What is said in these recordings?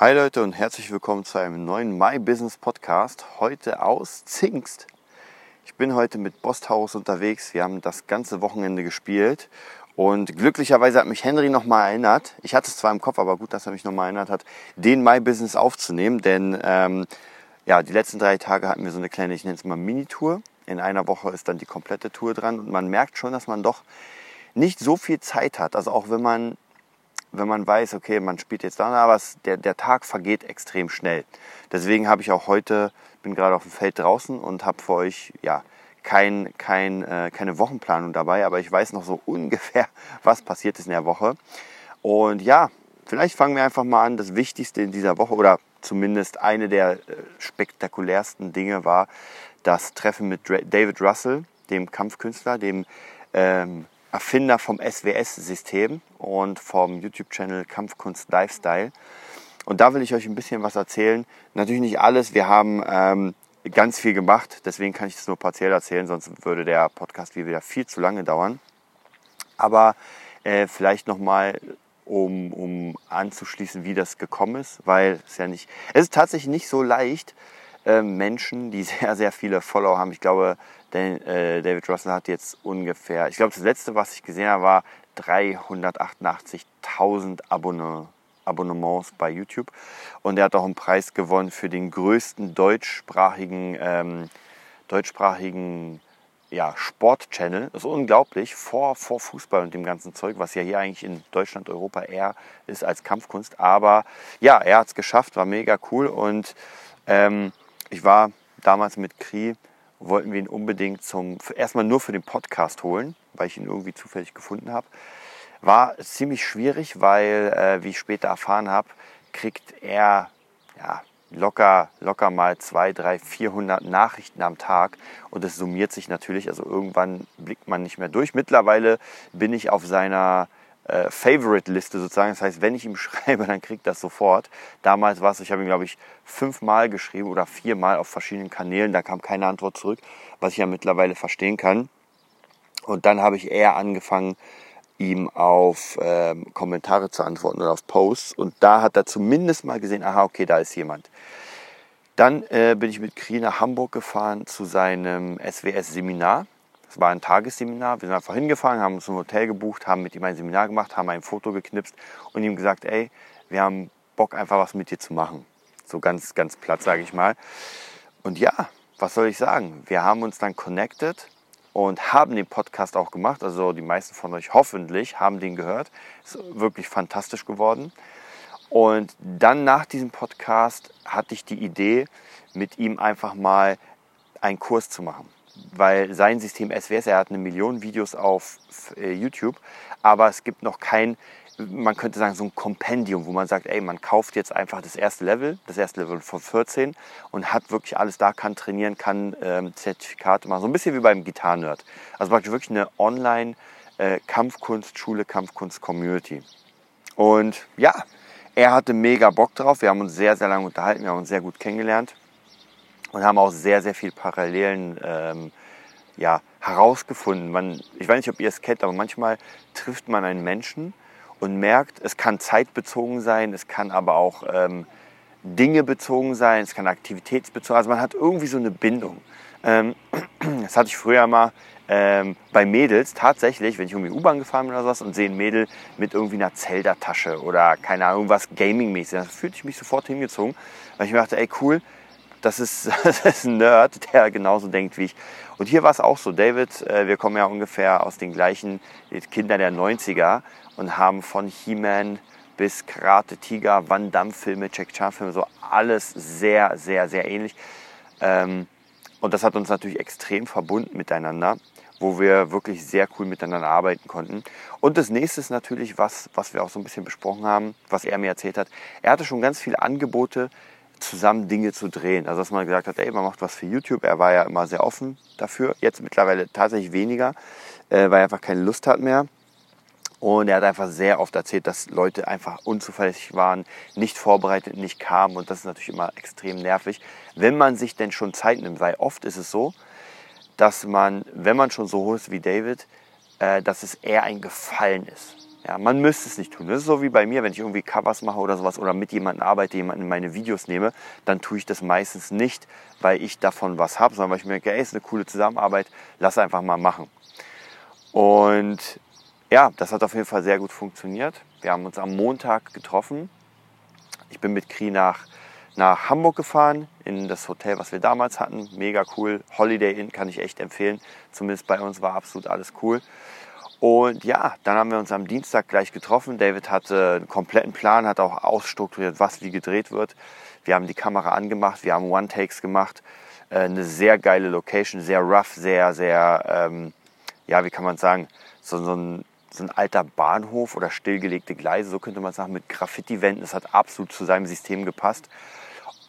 Hi Leute und herzlich willkommen zu einem neuen My Business Podcast. Heute aus Zingst. Ich bin heute mit Bosthaus unterwegs. Wir haben das ganze Wochenende gespielt und glücklicherweise hat mich Henry nochmal erinnert. Ich hatte es zwar im Kopf, aber gut, dass er mich nochmal erinnert hat, den My Business aufzunehmen, denn ähm, ja, die letzten drei Tage hatten wir so eine kleine, ich nenne es mal Mini-Tour. In einer Woche ist dann die komplette Tour dran und man merkt schon, dass man doch nicht so viel Zeit hat. Also auch wenn man wenn man weiß, okay, man spielt jetzt da, aber es, der, der Tag vergeht extrem schnell. Deswegen habe ich auch heute, bin gerade auf dem Feld draußen und habe für euch ja kein, kein, äh, keine Wochenplanung dabei, aber ich weiß noch so ungefähr, was passiert ist in der Woche. Und ja, vielleicht fangen wir einfach mal an. Das Wichtigste in dieser Woche oder zumindest eine der äh, spektakulärsten Dinge war das Treffen mit David Russell, dem Kampfkünstler, dem ähm, Erfinder vom SWS-System und vom YouTube-Channel Kampfkunst Lifestyle. Und da will ich euch ein bisschen was erzählen. Natürlich nicht alles. Wir haben ähm, ganz viel gemacht. Deswegen kann ich das nur partiell erzählen, sonst würde der Podcast wieder viel zu lange dauern. Aber äh, vielleicht nochmal, um, um anzuschließen, wie das gekommen ist, weil es ja nicht, es ist tatsächlich nicht so leicht, äh, Menschen, die sehr, sehr viele Follower haben. Ich glaube, äh, David Russell hat jetzt ungefähr, ich glaube, das letzte, was ich gesehen habe, war 388.000 Abonne, Abonnements bei YouTube. Und er hat auch einen Preis gewonnen für den größten deutschsprachigen, ähm, deutschsprachigen ja, Sport-Channel. Das ist unglaublich, vor, vor Fußball und dem ganzen Zeug, was ja hier eigentlich in Deutschland, Europa eher ist als Kampfkunst. Aber ja, er hat es geschafft, war mega cool. Und ähm, ich war damals mit Kri wollten wir ihn unbedingt zum, erstmal nur für den Podcast holen, weil ich ihn irgendwie zufällig gefunden habe. War ziemlich schwierig, weil, äh, wie ich später erfahren habe, kriegt er ja, locker, locker mal 2, 3, 400 Nachrichten am Tag und es summiert sich natürlich. Also irgendwann blickt man nicht mehr durch. Mittlerweile bin ich auf seiner äh, Favorite-Liste sozusagen. Das heißt, wenn ich ihm schreibe, dann kriegt das sofort. Damals war es, ich habe ihm, glaube ich, fünfmal geschrieben oder viermal auf verschiedenen Kanälen. Da kam keine Antwort zurück, was ich ja mittlerweile verstehen kann. Und dann habe ich eher angefangen, ihm auf ähm, Kommentare zu antworten oder auf Posts. Und da hat er zumindest mal gesehen, aha, okay, da ist jemand. Dann äh, bin ich mit Kri nach Hamburg gefahren zu seinem SWS-Seminar. Es war ein Tagesseminar. Wir sind einfach hingefahren, haben uns ein Hotel gebucht, haben mit ihm ein Seminar gemacht, haben ein Foto geknipst und ihm gesagt, ey, wir haben Bock einfach was mit dir zu machen. So ganz, ganz platt, sage ich mal. Und ja, was soll ich sagen? Wir haben uns dann connected und haben den Podcast auch gemacht. Also die meisten von euch hoffentlich haben den gehört. Ist wirklich fantastisch geworden. Und dann nach diesem Podcast hatte ich die Idee, mit ihm einfach mal einen Kurs zu machen weil sein System SWS, er hat eine Million Videos auf äh, YouTube, aber es gibt noch kein, man könnte sagen, so ein Kompendium, wo man sagt, ey, man kauft jetzt einfach das erste Level, das erste Level von 14 und hat wirklich alles da, kann trainieren, kann ähm, Zertifikate machen, so ein bisschen wie beim Gitarrenerd. Also praktisch wirklich eine Online- äh, Kampfkunstschule, Kampfkunst-Community. Und ja, er hatte mega Bock drauf. Wir haben uns sehr, sehr lange unterhalten, wir haben uns sehr gut kennengelernt und haben auch sehr, sehr viel Parallelen ähm, ja, herausgefunden. Man, ich weiß nicht, ob ihr es kennt, aber manchmal trifft man einen Menschen und merkt, es kann zeitbezogen sein, es kann aber auch ähm, Dinge bezogen sein, es kann aktivitätsbezogen, also man hat irgendwie so eine Bindung. Ähm, das hatte ich früher mal ähm, bei Mädels tatsächlich, wenn ich irgendwie U-Bahn gefahren bin oder sowas und sehe ein Mädel mit irgendwie einer Zelda-Tasche oder keine Ahnung, was Gaming-mäßig, dann fühlte ich mich sofort hingezogen, weil ich mir dachte, ey cool, das ist, das ist ein Nerd, der genauso denkt wie ich. Und hier war es auch so. David, äh, wir kommen ja ungefähr aus den gleichen Kindern der 90er und haben von He-Man bis Karate Tiger, Van Damme Filme, Jack Chan Filme, so alles sehr, sehr, sehr ähnlich. Ähm, und das hat uns natürlich extrem verbunden miteinander, wo wir wirklich sehr cool miteinander arbeiten konnten. Und das nächste ist natürlich was, was wir auch so ein bisschen besprochen haben, was er mir erzählt hat. Er hatte schon ganz viele Angebote, zusammen Dinge zu drehen. Also dass man gesagt hat, ey, man macht was für YouTube. Er war ja immer sehr offen dafür. Jetzt mittlerweile tatsächlich weniger, äh, weil er einfach keine Lust hat mehr. Und er hat einfach sehr oft erzählt, dass Leute einfach unzuverlässig waren, nicht vorbereitet, nicht kamen. Und das ist natürlich immer extrem nervig, wenn man sich denn schon Zeit nimmt. Weil oft ist es so, dass man, wenn man schon so hoch ist wie David, äh, dass es eher ein Gefallen ist. Ja, man müsste es nicht tun. Das ist so wie bei mir, wenn ich irgendwie Covers mache oder sowas oder mit jemandem arbeite, jemanden in meine Videos nehme, dann tue ich das meistens nicht, weil ich davon was habe, sondern weil ich mir denke, ey, ist eine coole Zusammenarbeit, lass einfach mal machen. Und ja, das hat auf jeden Fall sehr gut funktioniert. Wir haben uns am Montag getroffen. Ich bin mit Kri nach, nach Hamburg gefahren, in das Hotel, was wir damals hatten. Mega cool. Holiday Inn kann ich echt empfehlen. Zumindest bei uns war absolut alles cool. Und ja, dann haben wir uns am Dienstag gleich getroffen. David hatte einen kompletten Plan, hat auch ausstrukturiert, was wie gedreht wird. Wir haben die Kamera angemacht, wir haben One-Takes gemacht. Äh, eine sehr geile Location, sehr rough, sehr, sehr, ähm, ja, wie kann man sagen, so, so, ein, so ein alter Bahnhof oder stillgelegte Gleise, so könnte man sagen, mit Graffiti-Wänden. Das hat absolut zu seinem System gepasst.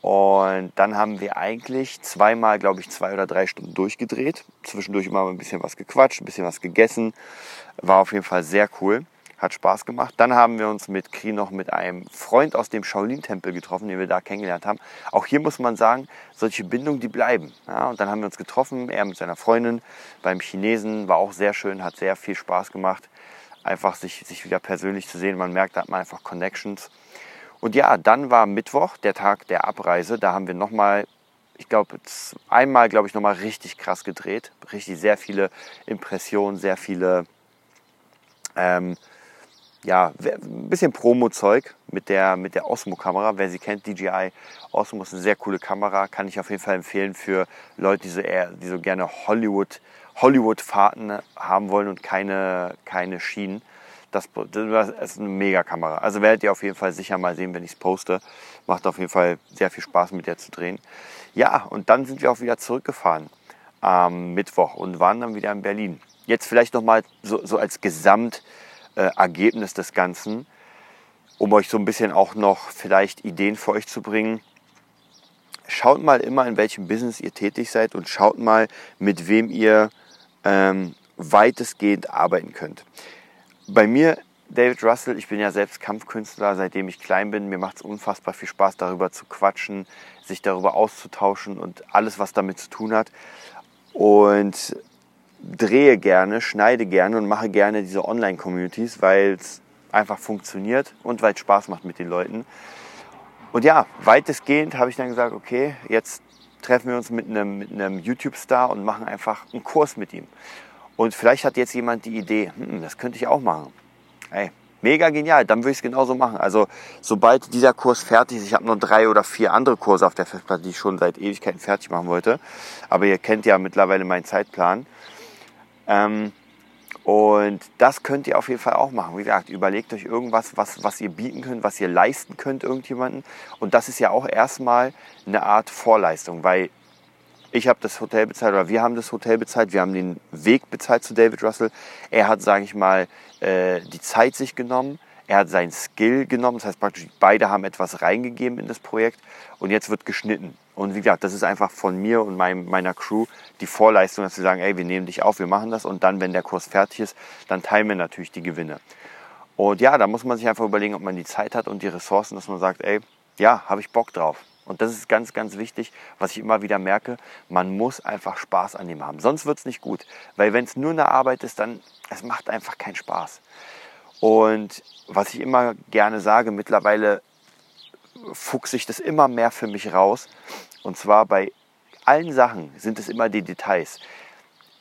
Und dann haben wir eigentlich zweimal, glaube ich, zwei oder drei Stunden durchgedreht. Zwischendurch immer ein bisschen was gequatscht, ein bisschen was gegessen. War auf jeden Fall sehr cool. Hat Spaß gemacht. Dann haben wir uns mit Kri noch mit einem Freund aus dem Shaolin-Tempel getroffen, den wir da kennengelernt haben. Auch hier muss man sagen, solche Bindungen, die bleiben. Ja, und dann haben wir uns getroffen, er mit seiner Freundin beim Chinesen. War auch sehr schön, hat sehr viel Spaß gemacht. Einfach sich, sich wieder persönlich zu sehen. Man merkt, da hat man einfach Connections. Und ja, dann war Mittwoch, der Tag der Abreise. Da haben wir nochmal, ich glaube, einmal, glaube ich, nochmal richtig krass gedreht. Richtig sehr viele Impressionen, sehr viele, ähm, ja, ein bisschen Promo-Zeug mit der, mit der Osmo-Kamera. Wer sie kennt, DJI Osmo ist eine sehr coole Kamera. Kann ich auf jeden Fall empfehlen für Leute, die so, eher, die so gerne Hollywood, Hollywood-Fahrten haben wollen und keine, keine Schienen. Das, das ist eine Mega-Kamera. Also werdet ihr auf jeden Fall sicher mal sehen, wenn ich es poste. Macht auf jeden Fall sehr viel Spaß, mit der zu drehen. Ja, und dann sind wir auch wieder zurückgefahren am Mittwoch und waren dann wieder in Berlin. Jetzt vielleicht nochmal so, so als Gesamtergebnis äh, des Ganzen, um euch so ein bisschen auch noch vielleicht Ideen für euch zu bringen. Schaut mal immer, in welchem Business ihr tätig seid und schaut mal, mit wem ihr ähm, weitestgehend arbeiten könnt bei mir, David Russell, ich bin ja selbst Kampfkünstler, seitdem ich klein bin. Mir macht es unfassbar viel Spaß, darüber zu quatschen, sich darüber auszutauschen und alles, was damit zu tun hat. Und drehe gerne, schneide gerne und mache gerne diese Online-Communities, weil es einfach funktioniert und weil es Spaß macht mit den Leuten. Und ja, weitestgehend habe ich dann gesagt, okay, jetzt treffen wir uns mit einem, mit einem YouTube-Star und machen einfach einen Kurs mit ihm. Und vielleicht hat jetzt jemand die Idee, hm, das könnte ich auch machen. Hey, mega genial, dann würde ich es genauso machen. Also sobald dieser Kurs fertig ist, ich habe noch drei oder vier andere Kurse auf der Festplatte, die ich schon seit Ewigkeiten fertig machen wollte. Aber ihr kennt ja mittlerweile meinen Zeitplan. Ähm, und das könnt ihr auf jeden Fall auch machen. Wie gesagt, überlegt euch irgendwas, was, was ihr bieten könnt, was ihr leisten könnt irgendjemanden. Und das ist ja auch erstmal eine Art Vorleistung, weil ich habe das Hotel bezahlt oder wir haben das Hotel bezahlt, wir haben den Weg bezahlt zu David Russell. Er hat, sage ich mal, äh, die Zeit sich genommen. Er hat seinen Skill genommen, das heißt praktisch beide haben etwas reingegeben in das Projekt und jetzt wird geschnitten. Und wie gesagt, das ist einfach von mir und mein, meiner Crew die Vorleistung, dass wir sagen, ey, wir nehmen dich auf, wir machen das und dann, wenn der Kurs fertig ist, dann teilen wir natürlich die Gewinne. Und ja, da muss man sich einfach überlegen, ob man die Zeit hat und die Ressourcen, dass man sagt, ey, ja, habe ich Bock drauf. Und das ist ganz, ganz wichtig, was ich immer wieder merke. Man muss einfach Spaß an dem haben. Sonst wird es nicht gut. Weil wenn es nur eine Arbeit ist, dann es macht einfach keinen Spaß. Und was ich immer gerne sage, mittlerweile fuchse ich das immer mehr für mich raus. Und zwar bei allen Sachen sind es immer die Details.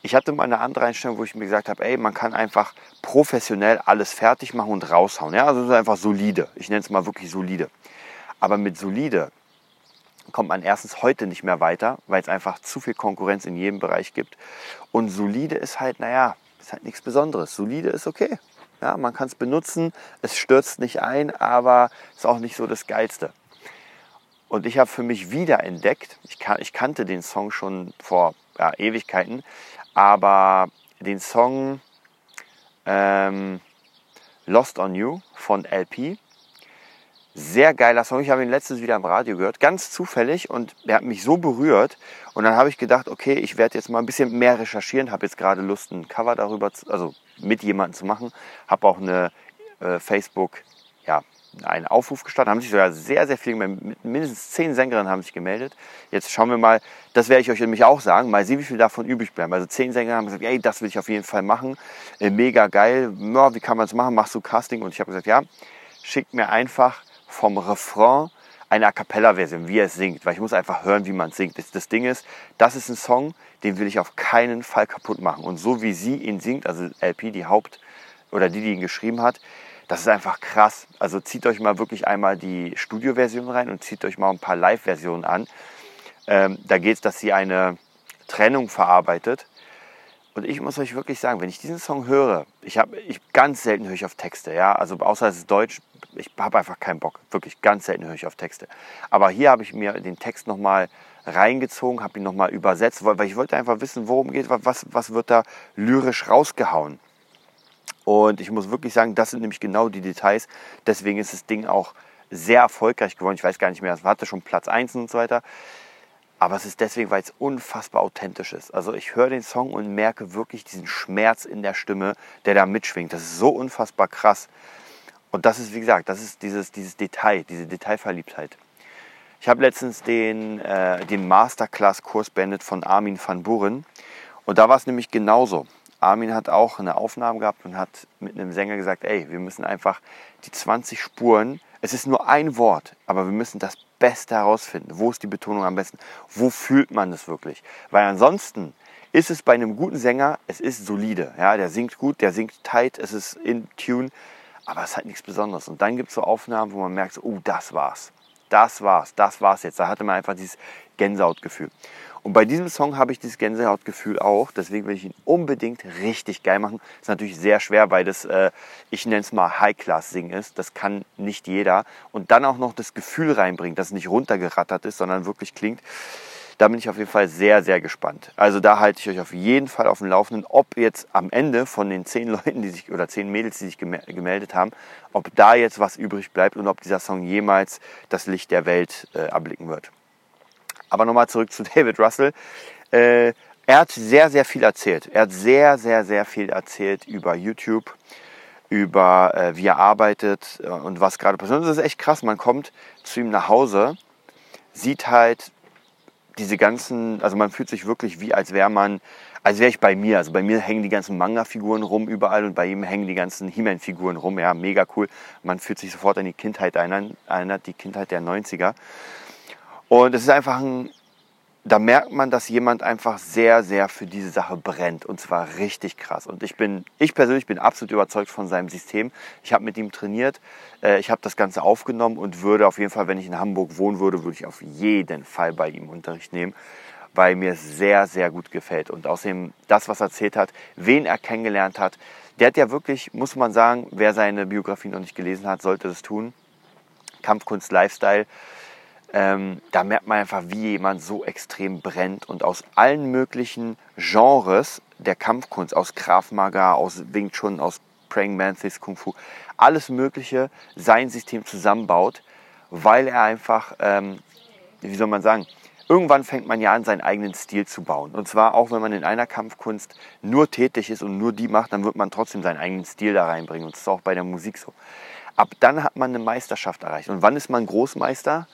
Ich hatte mal eine andere Einstellung, wo ich mir gesagt habe, ey, man kann einfach professionell alles fertig machen und raushauen. Ja, also einfach solide. Ich nenne es mal wirklich solide. Aber mit solide kommt man erstens heute nicht mehr weiter, weil es einfach zu viel Konkurrenz in jedem Bereich gibt. Und solide ist halt, naja, ist halt nichts Besonderes. Solide ist okay. Ja, man kann es benutzen, es stürzt nicht ein, aber ist auch nicht so das Geilste. Und ich habe für mich wieder entdeckt, ich, kan ich kannte den Song schon vor ja, Ewigkeiten, aber den Song ähm, Lost on You von LP, sehr geiler Song. Ich habe ihn letztens wieder im Radio gehört, ganz zufällig und er hat mich so berührt. Und dann habe ich gedacht, okay, ich werde jetzt mal ein bisschen mehr recherchieren, habe jetzt gerade Lust, ein Cover darüber, zu, also mit jemandem zu machen. Habe auch eine äh, Facebook, ja, einen Aufruf gestartet, haben sich sogar sehr, sehr viele, mindestens zehn Sängerinnen haben sich gemeldet. Jetzt schauen wir mal, das werde ich euch nämlich auch sagen, mal sehen, wie viel davon übrig bleiben. Also zehn Sängerinnen haben gesagt, ey, das will ich auf jeden Fall machen, äh, mega geil, ja, wie kann man es machen, machst du Casting? Und ich habe gesagt, ja, schickt mir einfach vom Refrain eine A Cappella-Version, wie er singt, weil ich muss einfach hören, wie man singt. Das, das, Ding ist, das ist ein Song, den will ich auf keinen Fall kaputt machen. Und so wie sie ihn singt, also LP, die Haupt- oder die, die ihn geschrieben hat, das ist einfach krass. Also zieht euch mal wirklich einmal die Studio-Version rein und zieht euch mal ein paar Live-Versionen an. Ähm, da geht es, dass sie eine Trennung verarbeitet. Und ich muss euch wirklich sagen, wenn ich diesen Song höre, ich habe ich ganz selten höre ich auf Texte, ja, also außer es ist Deutsch, ich habe einfach keinen Bock, wirklich ganz selten höre ich auf Texte. Aber hier habe ich mir den Text nochmal reingezogen, habe ihn nochmal übersetzt, weil ich wollte einfach wissen, worum geht, was, was wird da lyrisch rausgehauen. Und ich muss wirklich sagen, das sind nämlich genau die Details. Deswegen ist das Ding auch sehr erfolgreich geworden. Ich weiß gar nicht mehr, es hatte schon Platz 1 und so weiter. Aber es ist deswegen, weil es unfassbar authentisch ist. Also ich höre den Song und merke wirklich diesen Schmerz in der Stimme, der da mitschwingt. Das ist so unfassbar krass. Und das ist, wie gesagt, das ist dieses, dieses Detail, diese Detailverliebtheit. Ich habe letztens den, äh, den Masterclass-Kurs beendet von Armin van Buren. Und da war es nämlich genauso. Armin hat auch eine Aufnahme gehabt und hat mit einem Sänger gesagt, ey, wir müssen einfach die 20 Spuren, es ist nur ein Wort, aber wir müssen das Beste herausfinden. Wo ist die Betonung am besten? Wo fühlt man es wirklich? Weil ansonsten ist es bei einem guten Sänger, es ist solide. Ja, der singt gut, der singt tight, es ist in Tune aber es ist halt nichts Besonderes. Und dann gibt es so Aufnahmen, wo man merkt, oh, das war's. Das war's, das war's jetzt. Da hatte man einfach dieses Gänsehautgefühl. Und bei diesem Song habe ich dieses Gänsehautgefühl auch. Deswegen will ich ihn unbedingt richtig geil machen. Ist natürlich sehr schwer, weil das, äh, ich nenne es mal High-Class-Singen ist. Das kann nicht jeder. Und dann auch noch das Gefühl reinbringen, dass es nicht runtergerattert ist, sondern wirklich klingt. Da bin ich auf jeden Fall sehr, sehr gespannt. Also da halte ich euch auf jeden Fall auf dem Laufenden, ob jetzt am Ende von den zehn Leuten, die sich oder zehn Mädels, die sich gemeldet haben, ob da jetzt was übrig bleibt und ob dieser Song jemals das Licht der Welt äh, erblicken wird. Aber nochmal zurück zu David Russell. Äh, er hat sehr, sehr viel erzählt. Er hat sehr, sehr, sehr viel erzählt über YouTube, über äh, wie er arbeitet äh, und was gerade passiert. Das ist echt krass. Man kommt zu ihm nach Hause, sieht halt diese ganzen, also man fühlt sich wirklich wie, als wäre man, als wäre ich bei mir. Also bei mir hängen die ganzen Manga-Figuren rum überall und bei ihm hängen die ganzen He-Man-Figuren rum. Ja, mega cool. Man fühlt sich sofort an die Kindheit erinnert, die Kindheit der 90er. Und es ist einfach ein da merkt man, dass jemand einfach sehr, sehr für diese Sache brennt und zwar richtig krass. Und ich bin, ich persönlich bin absolut überzeugt von seinem System. Ich habe mit ihm trainiert, äh, ich habe das Ganze aufgenommen und würde auf jeden Fall, wenn ich in Hamburg wohnen würde, würde ich auf jeden Fall bei ihm Unterricht nehmen, weil mir es sehr, sehr gut gefällt. Und außerdem das, was er erzählt hat, wen er kennengelernt hat, der hat ja wirklich, muss man sagen, wer seine Biografie noch nicht gelesen hat, sollte das tun. Kampfkunst, Lifestyle ähm, da merkt man einfach, wie jemand so extrem brennt und aus allen möglichen Genres der Kampfkunst, aus Krav Maga, aus Wing Chun, aus Praying Mantis, Kung Fu, alles Mögliche sein System zusammenbaut, weil er einfach, ähm, wie soll man sagen, irgendwann fängt man ja an, seinen eigenen Stil zu bauen. Und zwar auch, wenn man in einer Kampfkunst nur tätig ist und nur die macht, dann wird man trotzdem seinen eigenen Stil da reinbringen. Und das ist auch bei der Musik so. Ab dann hat man eine Meisterschaft erreicht. Und wann ist man Großmeister?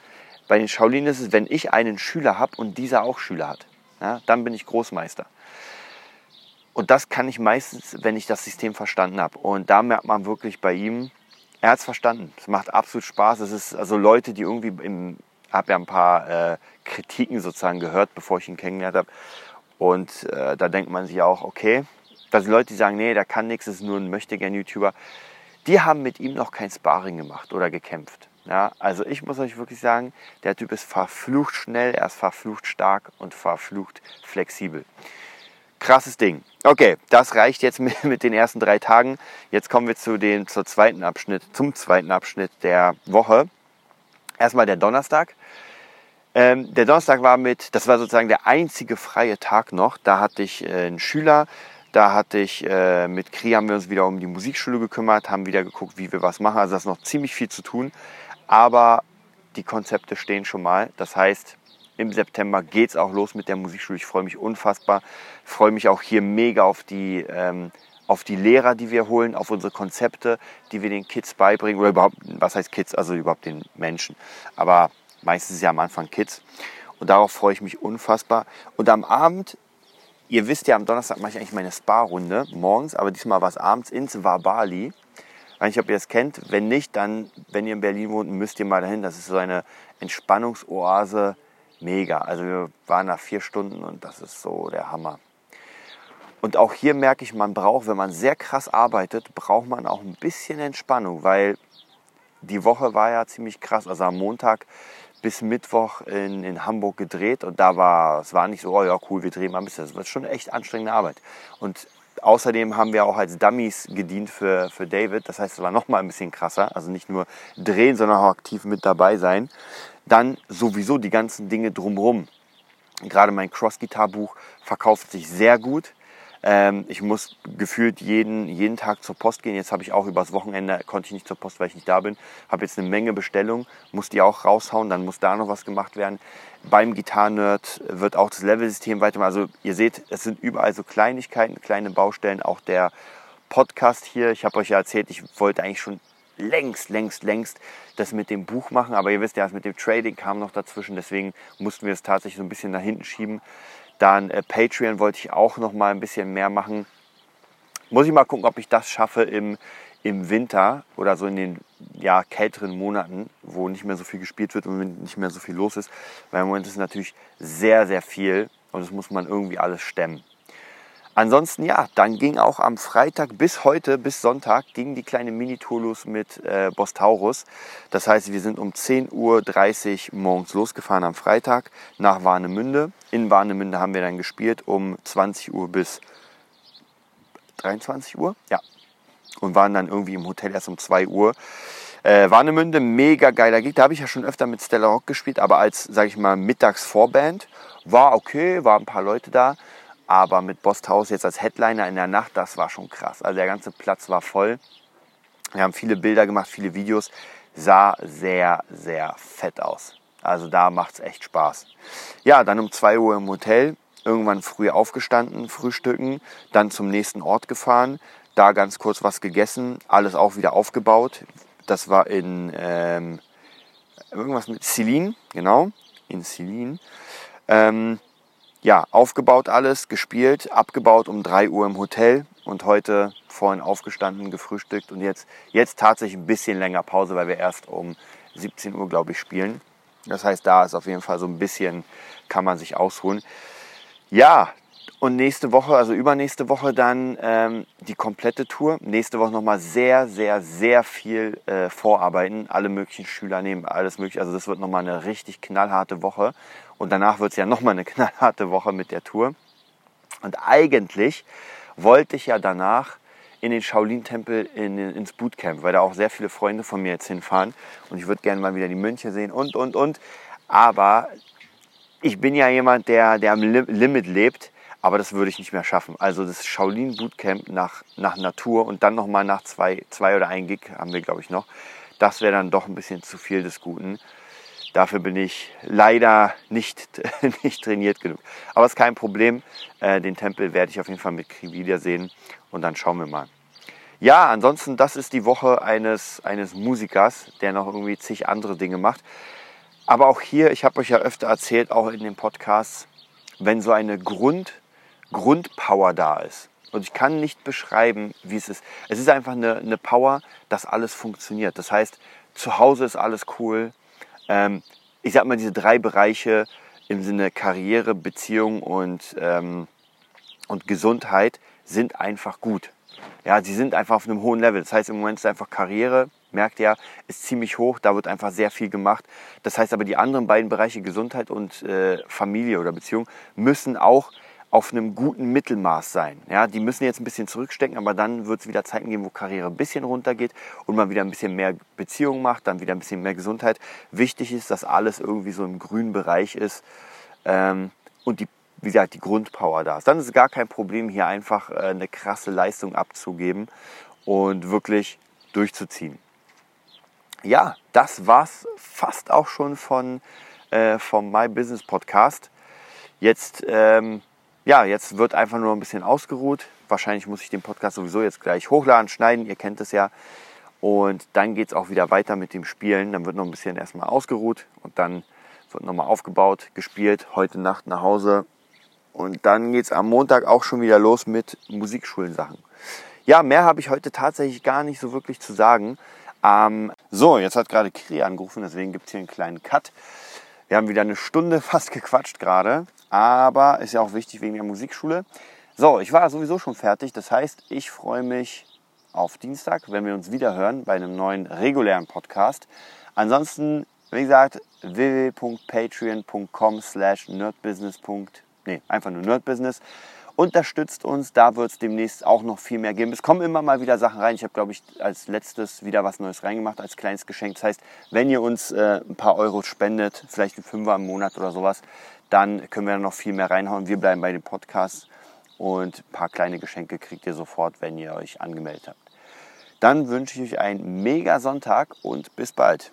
Bei den Shaolin ist es, wenn ich einen Schüler habe und dieser auch Schüler hat, ja, dann bin ich Großmeister. Und das kann ich meistens, wenn ich das System verstanden habe. Und da merkt man wirklich bei ihm, er hat es verstanden. Es macht absolut Spaß. Es ist also Leute, die irgendwie im, habe ja ein paar äh, Kritiken sozusagen gehört, bevor ich ihn kennengelernt habe. Und äh, da denkt man sich auch, okay, dass die Leute, die sagen, nee, der kann nichts, ist nur ein Möchtegern-YouTuber, die haben mit ihm noch kein Sparring gemacht oder gekämpft. Ja, also ich muss euch wirklich sagen, der Typ ist verflucht schnell, er ist verflucht stark und verflucht flexibel. Krasses Ding. Okay, das reicht jetzt mit, den ersten drei Tagen. Jetzt kommen wir zu dem, zur zweiten Abschnitt, zum zweiten Abschnitt der Woche. Erstmal der Donnerstag. Ähm, der Donnerstag war mit, das war sozusagen der einzige freie Tag noch. Da hatte ich äh, einen Schüler, da hatte ich äh, mit Kri haben wir uns wieder um die Musikschule gekümmert, haben wieder geguckt, wie wir was machen. Also da ist noch ziemlich viel zu tun aber die Konzepte stehen schon mal. Das heißt, im September geht es auch los mit der Musikschule. Ich freue mich unfassbar. Ich freue mich auch hier mega auf die, ähm, auf die Lehrer, die wir holen, auf unsere Konzepte, die wir den Kids beibringen. Oder überhaupt, was heißt Kids? Also überhaupt den Menschen. Aber meistens ja am Anfang Kids. Und darauf freue ich mich unfassbar. Und am Abend, ihr wisst ja, am Donnerstag mache ich eigentlich meine Spa-Runde morgens, aber diesmal war es abends ins Wabali. Weiß nicht, ob ihr es kennt. Wenn nicht, dann, wenn ihr in Berlin wohnt, müsst ihr mal dahin. Das ist so eine Entspannungsoase. Mega. Also wir waren da vier Stunden und das ist so der Hammer. Und auch hier merke ich, man braucht, wenn man sehr krass arbeitet, braucht man auch ein bisschen Entspannung, weil die Woche war ja ziemlich krass. Also am Montag bis Mittwoch in, in Hamburg gedreht und da war es war nicht so, oh ja cool, wir drehen mal ein bisschen. Das war schon echt anstrengende Arbeit. Und außerdem haben wir auch als Dummies gedient für, für David. Das heißt, es war noch mal ein bisschen krasser. Also nicht nur drehen, sondern auch aktiv mit dabei sein. Dann sowieso die ganzen Dinge drumherum. Gerade mein Cross-Gitar-Buch verkauft sich sehr gut. Ähm, ich muss gefühlt jeden, jeden Tag zur Post gehen. Jetzt habe ich auch übers Wochenende, konnte ich nicht zur Post, weil ich nicht da bin. Habe jetzt eine Menge Bestellungen, muss die auch raushauen, dann muss da noch was gemacht werden. Beim Gitarrenerd wird auch das Level-System weitermachen. Also ihr seht, es sind überall so Kleinigkeiten, kleine Baustellen. Auch der Podcast hier, ich habe euch ja erzählt, ich wollte eigentlich schon längst, längst, längst das mit dem Buch machen. Aber ihr wisst ja, das mit dem Trading kam noch dazwischen. Deswegen mussten wir es tatsächlich so ein bisschen nach hinten schieben. Dann äh, Patreon wollte ich auch noch mal ein bisschen mehr machen. Muss ich mal gucken, ob ich das schaffe im, im Winter oder so in den ja, kälteren Monaten, wo nicht mehr so viel gespielt wird und nicht mehr so viel los ist. Weil im Moment ist natürlich sehr, sehr viel und das muss man irgendwie alles stemmen. Ansonsten ja, dann ging auch am Freitag bis heute, bis Sonntag, ging die kleine Mini-Tour los mit äh, Bostaurus. Das heißt, wir sind um 10.30 Uhr morgens losgefahren am Freitag nach Warnemünde. In Warnemünde haben wir dann gespielt um 20 Uhr bis 23 Uhr. Ja. Und waren dann irgendwie im Hotel erst um 2 Uhr. Äh, Warnemünde, mega geiler Gig. Da habe ich ja schon öfter mit Stella Rock gespielt, aber als, sage ich mal, Mittagsvorband. War okay, waren ein paar Leute da. Aber mit Bosthaus jetzt als Headliner in der Nacht, das war schon krass. Also der ganze Platz war voll. Wir haben viele Bilder gemacht, viele Videos. Sah sehr, sehr fett aus. Also da macht es echt Spaß. Ja, dann um 2 Uhr im Hotel. Irgendwann früh aufgestanden, frühstücken. Dann zum nächsten Ort gefahren. Da ganz kurz was gegessen. Alles auch wieder aufgebaut. Das war in ähm, irgendwas mit Celine, genau. In Celine. Ähm, ja, aufgebaut alles, gespielt, abgebaut um 3 Uhr im Hotel und heute vorhin aufgestanden, gefrühstückt und jetzt, jetzt tatsächlich ein bisschen länger Pause, weil wir erst um 17 Uhr, glaube ich, spielen. Das heißt, da ist auf jeden Fall so ein bisschen, kann man sich ausruhen. Ja, und nächste Woche, also übernächste Woche dann ähm, die komplette Tour. Nächste Woche nochmal sehr, sehr, sehr viel äh, vorarbeiten. Alle möglichen Schüler nehmen, alles mögliche. Also das wird nochmal eine richtig knallharte Woche. Und danach wird es ja nochmal eine knallharte Woche mit der Tour. Und eigentlich wollte ich ja danach in den Shaolin-Tempel in, ins Bootcamp, weil da auch sehr viele Freunde von mir jetzt hinfahren. Und ich würde gerne mal wieder die Mönche sehen und, und, und. Aber ich bin ja jemand, der, der am Limit lebt aber das würde ich nicht mehr schaffen. Also das Shaolin Bootcamp nach, nach Natur und dann nochmal nach zwei, zwei oder ein Gig haben wir, glaube ich, noch. Das wäre dann doch ein bisschen zu viel des Guten. Dafür bin ich leider nicht, nicht trainiert genug. Aber es ist kein Problem. Äh, den Tempel werde ich auf jeden Fall mit Krividia sehen und dann schauen wir mal. Ja, ansonsten, das ist die Woche eines, eines Musikers, der noch irgendwie zig andere Dinge macht. Aber auch hier, ich habe euch ja öfter erzählt, auch in den Podcasts, wenn so eine Grund, Grundpower da ist. Und ich kann nicht beschreiben, wie es ist. Es ist einfach eine, eine Power, dass alles funktioniert. Das heißt, zu Hause ist alles cool. Ähm, ich sag mal, diese drei Bereiche im Sinne Karriere, Beziehung und, ähm, und Gesundheit sind einfach gut. Ja, sie sind einfach auf einem hohen Level. Das heißt, im Moment ist einfach Karriere, merkt ihr, ist ziemlich hoch. Da wird einfach sehr viel gemacht. Das heißt aber, die anderen beiden Bereiche Gesundheit und äh, Familie oder Beziehung müssen auch auf einem guten Mittelmaß sein. Ja, die müssen jetzt ein bisschen zurückstecken, aber dann wird es wieder Zeiten geben, wo Karriere ein bisschen runtergeht und man wieder ein bisschen mehr Beziehungen macht, dann wieder ein bisschen mehr Gesundheit. Wichtig ist, dass alles irgendwie so im grünen Bereich ist ähm, und die, wie gesagt, die Grundpower da ist. Dann ist es gar kein Problem, hier einfach äh, eine krasse Leistung abzugeben und wirklich durchzuziehen. Ja, das war's fast auch schon von äh, vom My Business Podcast. Jetzt ähm, ja, jetzt wird einfach nur ein bisschen ausgeruht, wahrscheinlich muss ich den Podcast sowieso jetzt gleich hochladen, schneiden, ihr kennt es ja. Und dann geht es auch wieder weiter mit dem Spielen. Dann wird noch ein bisschen erstmal ausgeruht und dann wird nochmal aufgebaut, gespielt, heute Nacht nach Hause. Und dann geht es am Montag auch schon wieder los mit Musikschulensachen. Ja, mehr habe ich heute tatsächlich gar nicht so wirklich zu sagen. Ähm, so, jetzt hat gerade Kiri angerufen, deswegen gibt es hier einen kleinen Cut. Wir haben wieder eine Stunde fast gequatscht gerade, aber ist ja auch wichtig wegen der Musikschule. So, ich war sowieso schon fertig. Das heißt, ich freue mich auf Dienstag, wenn wir uns wieder hören bei einem neuen regulären Podcast. Ansonsten, wie gesagt, www.patreon.com slash nerdbusiness. Nee, einfach nur nerdbusiness. Unterstützt uns, da wird es demnächst auch noch viel mehr geben. Es kommen immer mal wieder Sachen rein. Ich habe, glaube ich, als letztes wieder was Neues reingemacht als kleines Geschenk. Das heißt, wenn ihr uns äh, ein paar Euro spendet, vielleicht ein Fünfer im Monat oder sowas, dann können wir noch viel mehr reinhauen. Wir bleiben bei den Podcasts und ein paar kleine Geschenke kriegt ihr sofort, wenn ihr euch angemeldet habt. Dann wünsche ich euch einen mega Sonntag und bis bald.